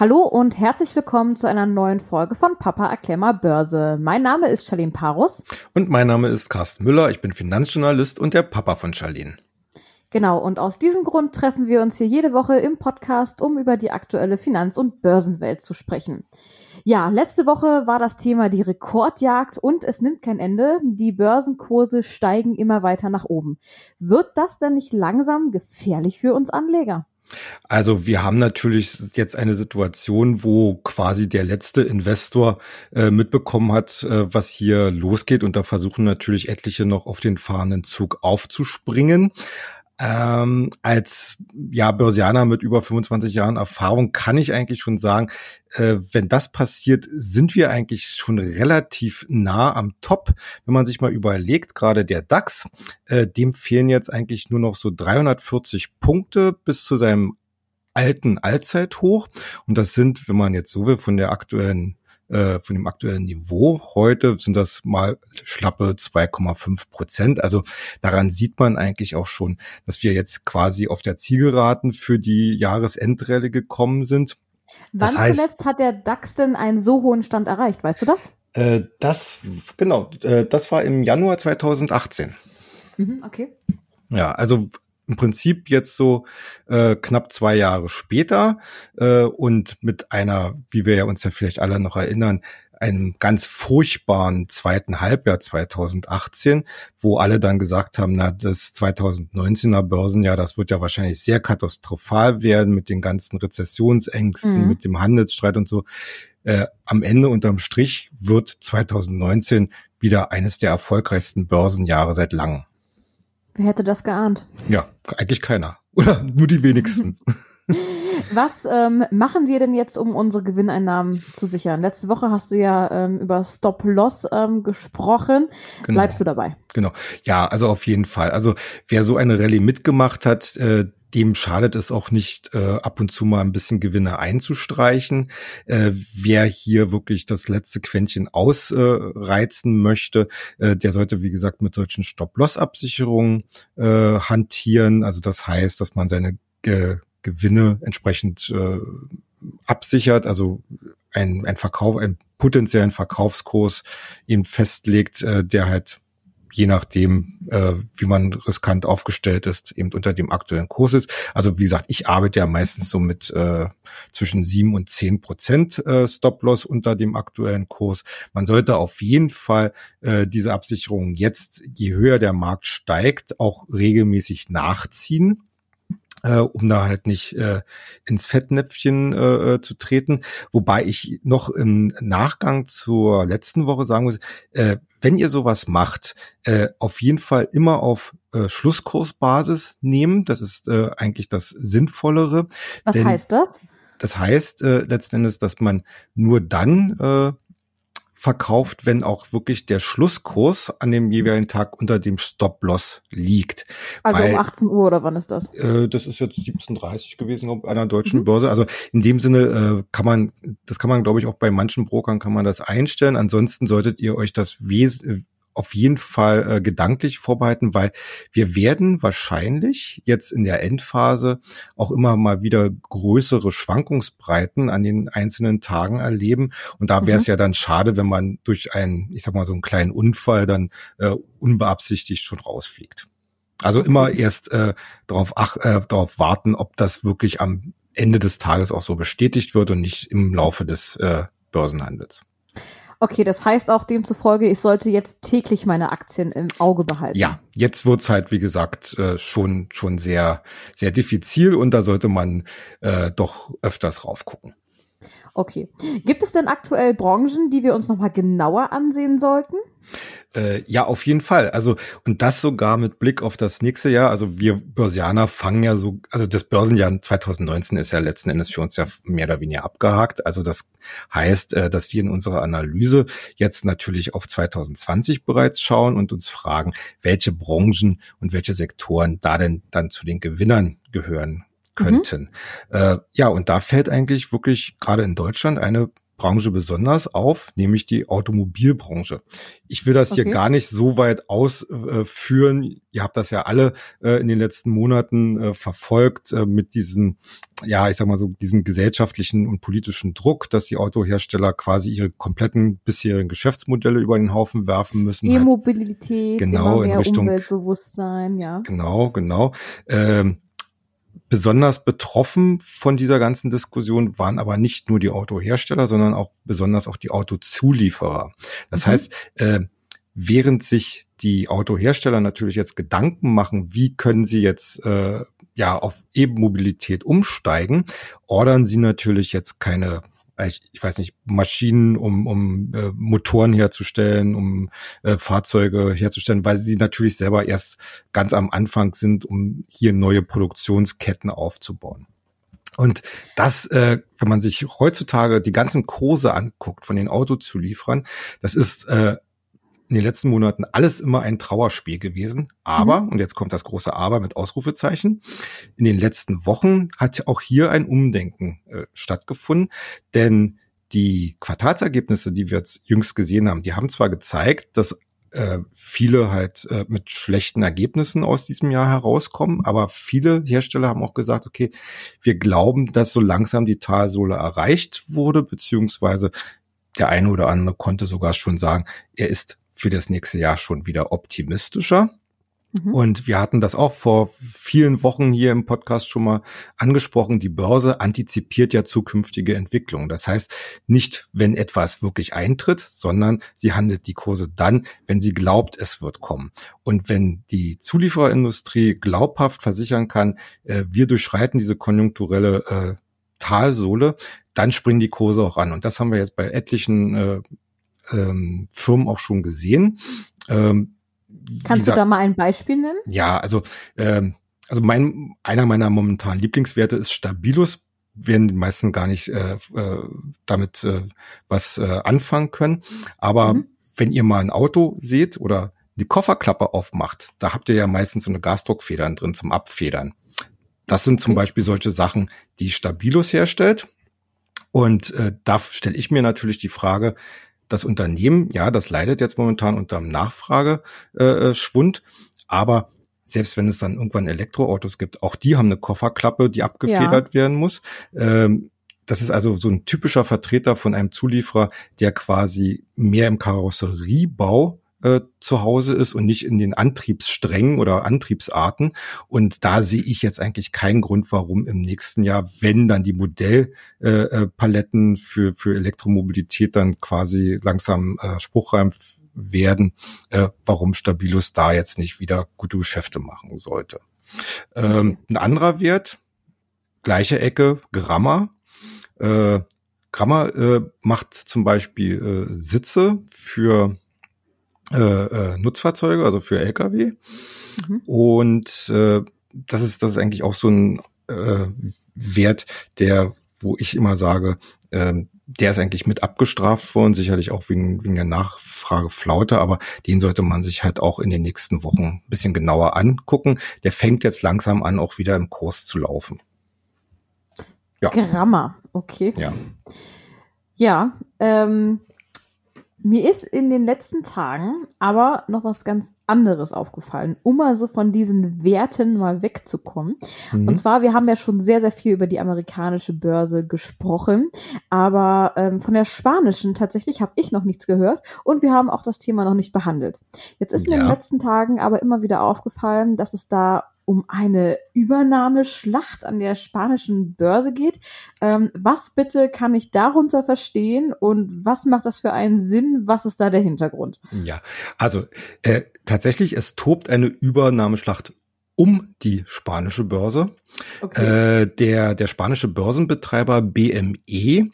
Hallo und herzlich willkommen zu einer neuen Folge von Papa erklär mal Börse. Mein Name ist Charlene Parus. Und mein Name ist Carsten Müller. Ich bin Finanzjournalist und der Papa von Charlene. Genau, und aus diesem Grund treffen wir uns hier jede Woche im Podcast, um über die aktuelle Finanz- und Börsenwelt zu sprechen. Ja, letzte Woche war das Thema die Rekordjagd und es nimmt kein Ende. Die Börsenkurse steigen immer weiter nach oben. Wird das denn nicht langsam gefährlich für uns Anleger? Also wir haben natürlich jetzt eine Situation, wo quasi der letzte Investor äh, mitbekommen hat, äh, was hier losgeht. Und da versuchen natürlich etliche noch auf den fahrenden Zug aufzuspringen. Ähm, als ja Börsianer mit über 25 Jahren Erfahrung kann ich eigentlich schon sagen, äh, wenn das passiert, sind wir eigentlich schon relativ nah am Top. Wenn man sich mal überlegt, gerade der DAX, äh, dem fehlen jetzt eigentlich nur noch so 340 Punkte bis zu seinem alten Allzeithoch. Und das sind, wenn man jetzt so will, von der aktuellen äh, von dem aktuellen Niveau. Heute sind das mal schlappe 2,5 Prozent. Also daran sieht man eigentlich auch schon, dass wir jetzt quasi auf der Zielgeraden für die Jahresendrallye gekommen sind. Wann heißt, zuletzt hat der DAX denn einen so hohen Stand erreicht? Weißt du das? Äh, das, genau, äh, das war im Januar 2018. Mhm, okay. Ja, also im Prinzip jetzt so äh, knapp zwei Jahre später äh, und mit einer, wie wir ja uns ja vielleicht alle noch erinnern, einem ganz furchtbaren zweiten Halbjahr 2018, wo alle dann gesagt haben, na, das 2019er Börsenjahr, das wird ja wahrscheinlich sehr katastrophal werden mit den ganzen Rezessionsängsten, mhm. mit dem Handelsstreit und so. Äh, am Ende unterm Strich wird 2019 wieder eines der erfolgreichsten Börsenjahre seit langem. Wer hätte das geahnt? Ja, eigentlich keiner. Oder nur die wenigsten. Was ähm, machen wir denn jetzt, um unsere Gewinneinnahmen zu sichern? Letzte Woche hast du ja ähm, über Stop-Loss ähm, gesprochen. Genau. Bleibst du dabei? Genau. Ja, also auf jeden Fall. Also wer so eine Rallye mitgemacht hat, äh, dem schadet es auch nicht, äh, ab und zu mal ein bisschen Gewinne einzustreichen. Äh, wer hier wirklich das letzte Quäntchen ausreizen äh, möchte, äh, der sollte, wie gesagt, mit solchen Stop-Loss-Absicherungen äh, hantieren. Also das heißt, dass man seine Ge Gewinne entsprechend äh, absichert, also ein, ein Verkauf, einen potenziellen Verkaufskurs eben festlegt, äh, der halt je nachdem, äh, wie man riskant aufgestellt ist, eben unter dem aktuellen Kurs ist. Also wie gesagt, ich arbeite ja meistens so mit äh, zwischen sieben und zehn Prozent äh, Stop-Loss unter dem aktuellen Kurs. Man sollte auf jeden Fall äh, diese Absicherung jetzt, je höher der Markt steigt, auch regelmäßig nachziehen äh, um da halt nicht äh, ins Fettnäpfchen äh, äh, zu treten. Wobei ich noch im Nachgang zur letzten Woche sagen muss, äh, wenn ihr sowas macht, äh, auf jeden Fall immer auf äh, Schlusskursbasis nehmen. Das ist äh, eigentlich das Sinnvollere. Was Denn, heißt das? Das heißt äh, letzten Endes, dass man nur dann äh, verkauft, wenn auch wirklich der Schlusskurs an dem jeweiligen Tag unter dem Stop-Loss liegt. Also Weil, um 18 Uhr oder wann ist das? Äh, das ist jetzt 17.30 gewesen auf einer deutschen mhm. Börse. Also in dem Sinne äh, kann man, das kann man glaube ich auch bei manchen Brokern kann man das einstellen. Ansonsten solltet ihr euch das wes auf jeden Fall äh, gedanklich vorbereiten, weil wir werden wahrscheinlich jetzt in der Endphase auch immer mal wieder größere Schwankungsbreiten an den einzelnen Tagen erleben. Und da wäre es mhm. ja dann schade, wenn man durch einen, ich sag mal, so einen kleinen Unfall dann äh, unbeabsichtigt schon rausfliegt. Also immer erst äh, darauf, äh, darauf warten, ob das wirklich am Ende des Tages auch so bestätigt wird und nicht im Laufe des äh, Börsenhandels. Okay, das heißt auch demzufolge, ich sollte jetzt täglich meine Aktien im Auge behalten. Ja, jetzt wird's halt, wie gesagt, äh, schon, schon sehr, sehr diffizil und da sollte man äh, doch öfters raufgucken. Okay. Gibt es denn aktuell Branchen, die wir uns nochmal genauer ansehen sollten? Äh, ja, auf jeden Fall. Also, und das sogar mit Blick auf das nächste Jahr. Also wir Börsianer fangen ja so, also das Börsenjahr 2019 ist ja letzten Endes für uns ja mehr oder weniger abgehakt. Also das heißt, äh, dass wir in unserer Analyse jetzt natürlich auf 2020 bereits schauen und uns fragen, welche Branchen und welche Sektoren da denn dann zu den Gewinnern gehören könnten. Mhm. Äh, ja, und da fällt eigentlich wirklich gerade in Deutschland eine Branche besonders auf, nämlich die Automobilbranche. Ich will das okay. hier gar nicht so weit ausführen. Ihr habt das ja alle äh, in den letzten Monaten äh, verfolgt äh, mit diesem, ja, ich sag mal so, diesem gesellschaftlichen und politischen Druck, dass die Autohersteller quasi ihre kompletten bisherigen Geschäftsmodelle über den Haufen werfen müssen. Halt E-Mobilität, genau, in Richtung Umweltbewusstsein, ja. Genau, genau. Ähm, Besonders betroffen von dieser ganzen Diskussion waren aber nicht nur die Autohersteller, sondern auch besonders auch die Autozulieferer. Das mhm. heißt, äh, während sich die Autohersteller natürlich jetzt Gedanken machen, wie können sie jetzt äh, ja auf E-Mobilität umsteigen, ordern sie natürlich jetzt keine ich, ich weiß nicht, Maschinen, um, um äh, Motoren herzustellen, um äh, Fahrzeuge herzustellen, weil sie natürlich selber erst ganz am Anfang sind, um hier neue Produktionsketten aufzubauen. Und das, äh, wenn man sich heutzutage die ganzen Kurse anguckt von den Autozulieferern, das ist äh, in den letzten Monaten alles immer ein Trauerspiel gewesen. Aber, mhm. und jetzt kommt das große Aber mit Ausrufezeichen, in den letzten Wochen hat auch hier ein Umdenken äh, stattgefunden, denn die Quartalsergebnisse, die wir jetzt jüngst gesehen haben, die haben zwar gezeigt, dass äh, viele halt äh, mit schlechten Ergebnissen aus diesem Jahr herauskommen, aber viele Hersteller haben auch gesagt, okay, wir glauben, dass so langsam die Talsohle erreicht wurde, beziehungsweise der eine oder andere konnte sogar schon sagen, er ist für das nächste Jahr schon wieder optimistischer. Mhm. Und wir hatten das auch vor vielen Wochen hier im Podcast schon mal angesprochen. Die Börse antizipiert ja zukünftige Entwicklungen. Das heißt, nicht wenn etwas wirklich eintritt, sondern sie handelt die Kurse dann, wenn sie glaubt, es wird kommen. Und wenn die Zuliefererindustrie glaubhaft versichern kann, äh, wir durchschreiten diese konjunkturelle äh, Talsohle, dann springen die Kurse auch an. Und das haben wir jetzt bei etlichen äh, ähm, Firmen auch schon gesehen. Ähm, Kannst du da mal ein Beispiel nennen? Ja, also ähm, also mein einer meiner momentanen Lieblingswerte ist Stabilus. Werden die meisten gar nicht äh, äh, damit äh, was äh, anfangen können. Aber mhm. wenn ihr mal ein Auto seht oder die Kofferklappe aufmacht, da habt ihr ja meistens so eine Gasdruckfedern drin zum Abfedern. Das sind zum Beispiel solche Sachen, die Stabilus herstellt. Und äh, da stelle ich mir natürlich die Frage, das Unternehmen, ja, das leidet jetzt momentan unter einem Nachfrageschwund, äh, aber selbst wenn es dann irgendwann Elektroautos gibt, auch die haben eine Kofferklappe, die abgefedert ja. werden muss. Ähm, das ist also so ein typischer Vertreter von einem Zulieferer, der quasi mehr im Karosseriebau äh, zu Hause ist und nicht in den Antriebssträngen oder Antriebsarten. Und da sehe ich jetzt eigentlich keinen Grund, warum im nächsten Jahr, wenn dann die Modellpaletten äh, für, für Elektromobilität dann quasi langsam äh, spruchreif werden, äh, warum Stabilus da jetzt nicht wieder gute Geschäfte machen sollte. Ähm, ein anderer Wert, gleiche Ecke, Gramma. Äh, Gramma äh, macht zum Beispiel äh, Sitze für äh, äh, Nutzfahrzeuge, also für Lkw. Mhm. Und äh, das ist das ist eigentlich auch so ein äh, Wert, der, wo ich immer sage, äh, der ist eigentlich mit abgestraft worden, sicherlich auch wegen, wegen der Nachfrage Flaute, aber den sollte man sich halt auch in den nächsten Wochen ein bisschen genauer angucken. Der fängt jetzt langsam an, auch wieder im Kurs zu laufen. Ja. Grammer, okay. Ja. Ja, ähm, mir ist in den letzten Tagen aber noch was ganz anderes aufgefallen, um mal so von diesen Werten mal wegzukommen. Mhm. Und zwar, wir haben ja schon sehr, sehr viel über die amerikanische Börse gesprochen, aber ähm, von der spanischen tatsächlich habe ich noch nichts gehört und wir haben auch das Thema noch nicht behandelt. Jetzt ist mir in den letzten Tagen aber immer wieder aufgefallen, dass es da um eine Übernahmeschlacht an der spanischen Börse geht. Ähm, was bitte kann ich darunter verstehen und was macht das für einen Sinn? Was ist da der Hintergrund? Ja, also äh, tatsächlich, es tobt eine Übernahmeschlacht um die spanische Börse. Okay. Äh, der, der spanische Börsenbetreiber BME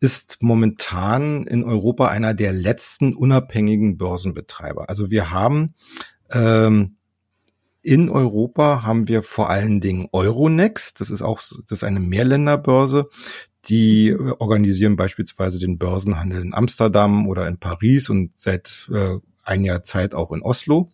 ist momentan in Europa einer der letzten unabhängigen Börsenbetreiber. Also wir haben ähm, in Europa haben wir vor allen Dingen Euronext. Das ist auch, das ist eine Mehrländerbörse. Die organisieren beispielsweise den Börsenhandel in Amsterdam oder in Paris und seit äh, ein Jahr Zeit auch in Oslo.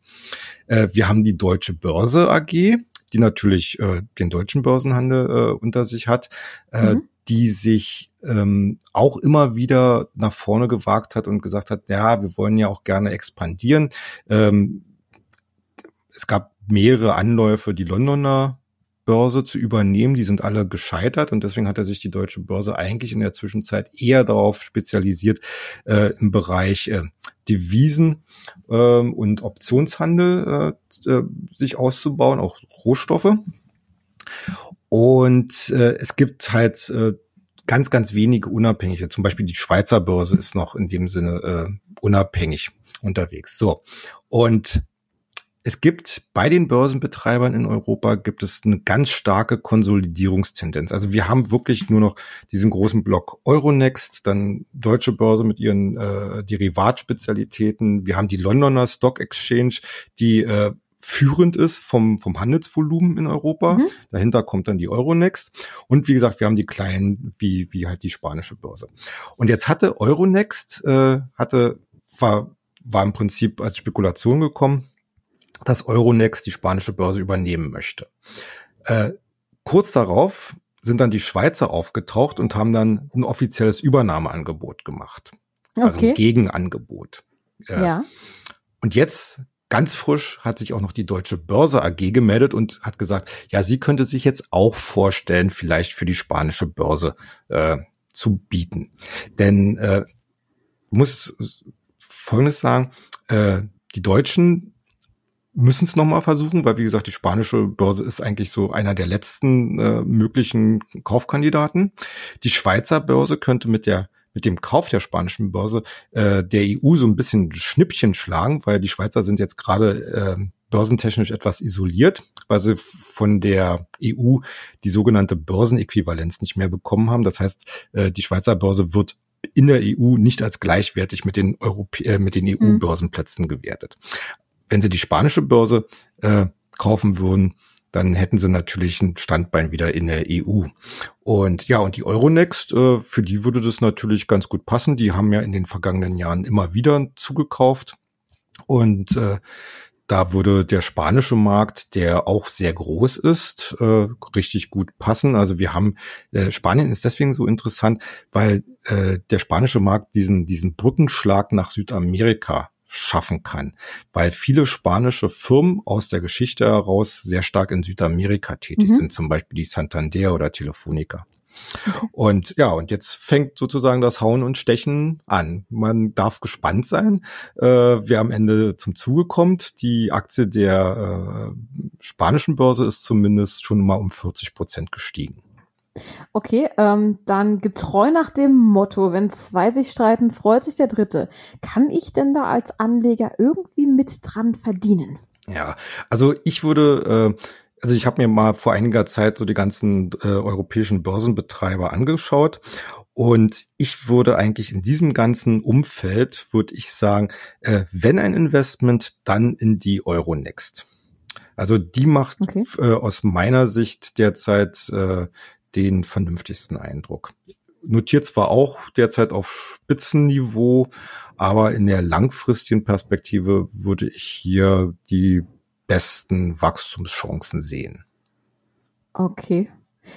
Äh, wir haben die Deutsche Börse AG, die natürlich äh, den deutschen Börsenhandel äh, unter sich hat. Äh, mhm. die sich ähm, auch immer wieder nach vorne gewagt hat und gesagt hat, ja, wir wollen ja auch gerne expandieren. Ähm, es gab mehrere Anläufe, die Londoner Börse zu übernehmen. Die sind alle gescheitert und deswegen hat er sich die deutsche Börse eigentlich in der Zwischenzeit eher darauf spezialisiert, äh, im Bereich äh, Devisen äh, und Optionshandel äh, äh, sich auszubauen, auch Rohstoffe. Und äh, es gibt halt äh, ganz, ganz wenige unabhängige. Zum Beispiel die Schweizer Börse ist noch in dem Sinne äh, unabhängig unterwegs. So. Und es gibt bei den Börsenbetreibern in Europa gibt es eine ganz starke Konsolidierungstendenz. Also wir haben wirklich nur noch diesen großen Block Euronext, dann deutsche Börse mit ihren äh, Derivatspezialitäten. Wir haben die Londoner Stock Exchange, die äh, führend ist vom, vom Handelsvolumen in Europa. Mhm. Dahinter kommt dann die Euronext. Und wie gesagt, wir haben die kleinen, wie, wie halt die spanische Börse. Und jetzt hatte Euronext, äh, hatte, war, war im Prinzip als Spekulation gekommen, dass Euronext die spanische Börse übernehmen möchte. Äh, kurz darauf sind dann die Schweizer aufgetaucht und haben dann ein offizielles Übernahmeangebot gemacht. Okay. Also ein Gegenangebot. Äh, ja. Und jetzt ganz frisch hat sich auch noch die Deutsche Börse AG gemeldet und hat gesagt, ja, sie könnte sich jetzt auch vorstellen, vielleicht für die spanische Börse äh, zu bieten. Denn äh, muss Folgendes sagen, äh, die Deutschen müssen es nochmal versuchen, weil wie gesagt, die spanische Börse ist eigentlich so einer der letzten äh, möglichen Kaufkandidaten. Die Schweizer Börse könnte mit der mit dem Kauf der spanischen Börse äh, der EU so ein bisschen Schnippchen schlagen, weil die Schweizer sind jetzt gerade äh, börsentechnisch etwas isoliert, weil sie von der EU die sogenannte Börsenäquivalenz nicht mehr bekommen haben. Das heißt, äh, die Schweizer Börse wird in der EU nicht als gleichwertig mit den, Europä äh, mit den EU-Börsenplätzen gewertet wenn sie die spanische Börse äh, kaufen würden, dann hätten sie natürlich ein Standbein wieder in der EU. Und ja, und die Euronext, äh, für die würde das natürlich ganz gut passen. Die haben ja in den vergangenen Jahren immer wieder zugekauft. Und äh, da würde der spanische Markt, der auch sehr groß ist, äh, richtig gut passen. Also wir haben, äh, Spanien ist deswegen so interessant, weil äh, der spanische Markt diesen, diesen Brückenschlag nach Südamerika schaffen kann, weil viele spanische Firmen aus der Geschichte heraus sehr stark in Südamerika tätig mhm. sind, zum Beispiel die Santander oder Telefonica. Okay. Und ja, und jetzt fängt sozusagen das Hauen und Stechen an. Man darf gespannt sein, äh, wer am Ende zum Zuge kommt. Die Aktie der äh, spanischen Börse ist zumindest schon mal um 40 Prozent gestiegen. Okay, ähm, dann getreu nach dem Motto, wenn zwei sich streiten, freut sich der Dritte. Kann ich denn da als Anleger irgendwie mit dran verdienen? Ja, also ich würde, äh, also ich habe mir mal vor einiger Zeit so die ganzen äh, europäischen Börsenbetreiber angeschaut und ich würde eigentlich in diesem ganzen Umfeld, würde ich sagen, äh, wenn ein Investment, dann in die Euronext. Also die macht okay. äh, aus meiner Sicht derzeit äh, den vernünftigsten Eindruck. Notiert zwar auch derzeit auf Spitzenniveau, aber in der langfristigen Perspektive würde ich hier die besten Wachstumschancen sehen. Okay.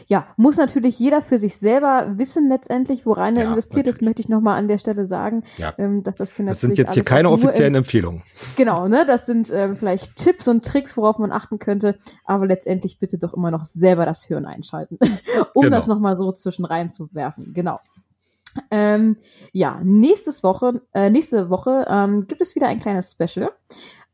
Ja, muss natürlich jeder für sich selber wissen letztendlich, worein er ja, investiert. Natürlich. Das möchte ich nochmal an der Stelle sagen. Ja. Ähm, dass das, hier das sind jetzt hier keine offiziellen Empfehlungen. Genau, ne? Das sind ähm, vielleicht Tipps und Tricks, worauf man achten könnte. Aber letztendlich bitte doch immer noch selber das Hirn einschalten, um genau. das nochmal so zwischen reinzuwerfen. Genau. Ähm, ja, nächstes Woche, äh, nächste Woche ähm, gibt es wieder ein kleines Special.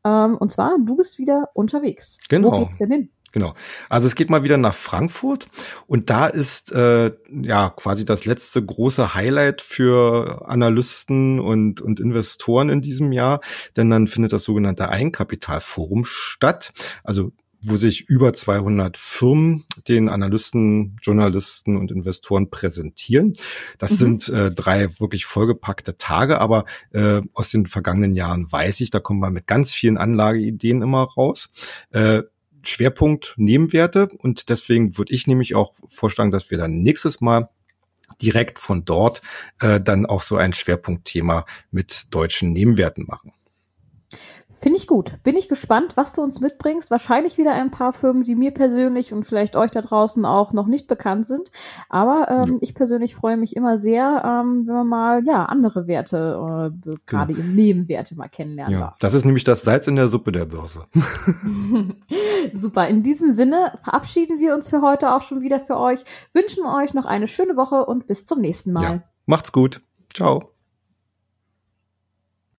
Ähm, und zwar, du bist wieder unterwegs. Genau. Wo geht's denn hin? Genau. Also es geht mal wieder nach Frankfurt und da ist äh, ja quasi das letzte große Highlight für Analysten und, und Investoren in diesem Jahr, denn dann findet das sogenannte Eigenkapitalforum statt. Also wo sich über 200 Firmen den Analysten, Journalisten und Investoren präsentieren. Das mhm. sind äh, drei wirklich vollgepackte Tage, aber äh, aus den vergangenen Jahren weiß ich, da kommen wir mit ganz vielen Anlageideen immer raus. Äh, Schwerpunkt Nebenwerte und deswegen würde ich nämlich auch vorschlagen, dass wir dann nächstes Mal direkt von dort äh, dann auch so ein Schwerpunktthema mit deutschen Nebenwerten machen. Finde ich gut. Bin ich gespannt, was du uns mitbringst. Wahrscheinlich wieder ein paar Firmen, die mir persönlich und vielleicht euch da draußen auch noch nicht bekannt sind. Aber ähm, ja. ich persönlich freue mich immer sehr, ähm, wenn man mal ja andere Werte, äh, genau. gerade im Nebenwerte mal kennenlernen ja, darf. Das ist nämlich das Salz in der Suppe der Börse. Super. In diesem Sinne verabschieden wir uns für heute auch schon wieder für euch. Wünschen euch noch eine schöne Woche und bis zum nächsten Mal. Ja. Macht's gut. Ciao.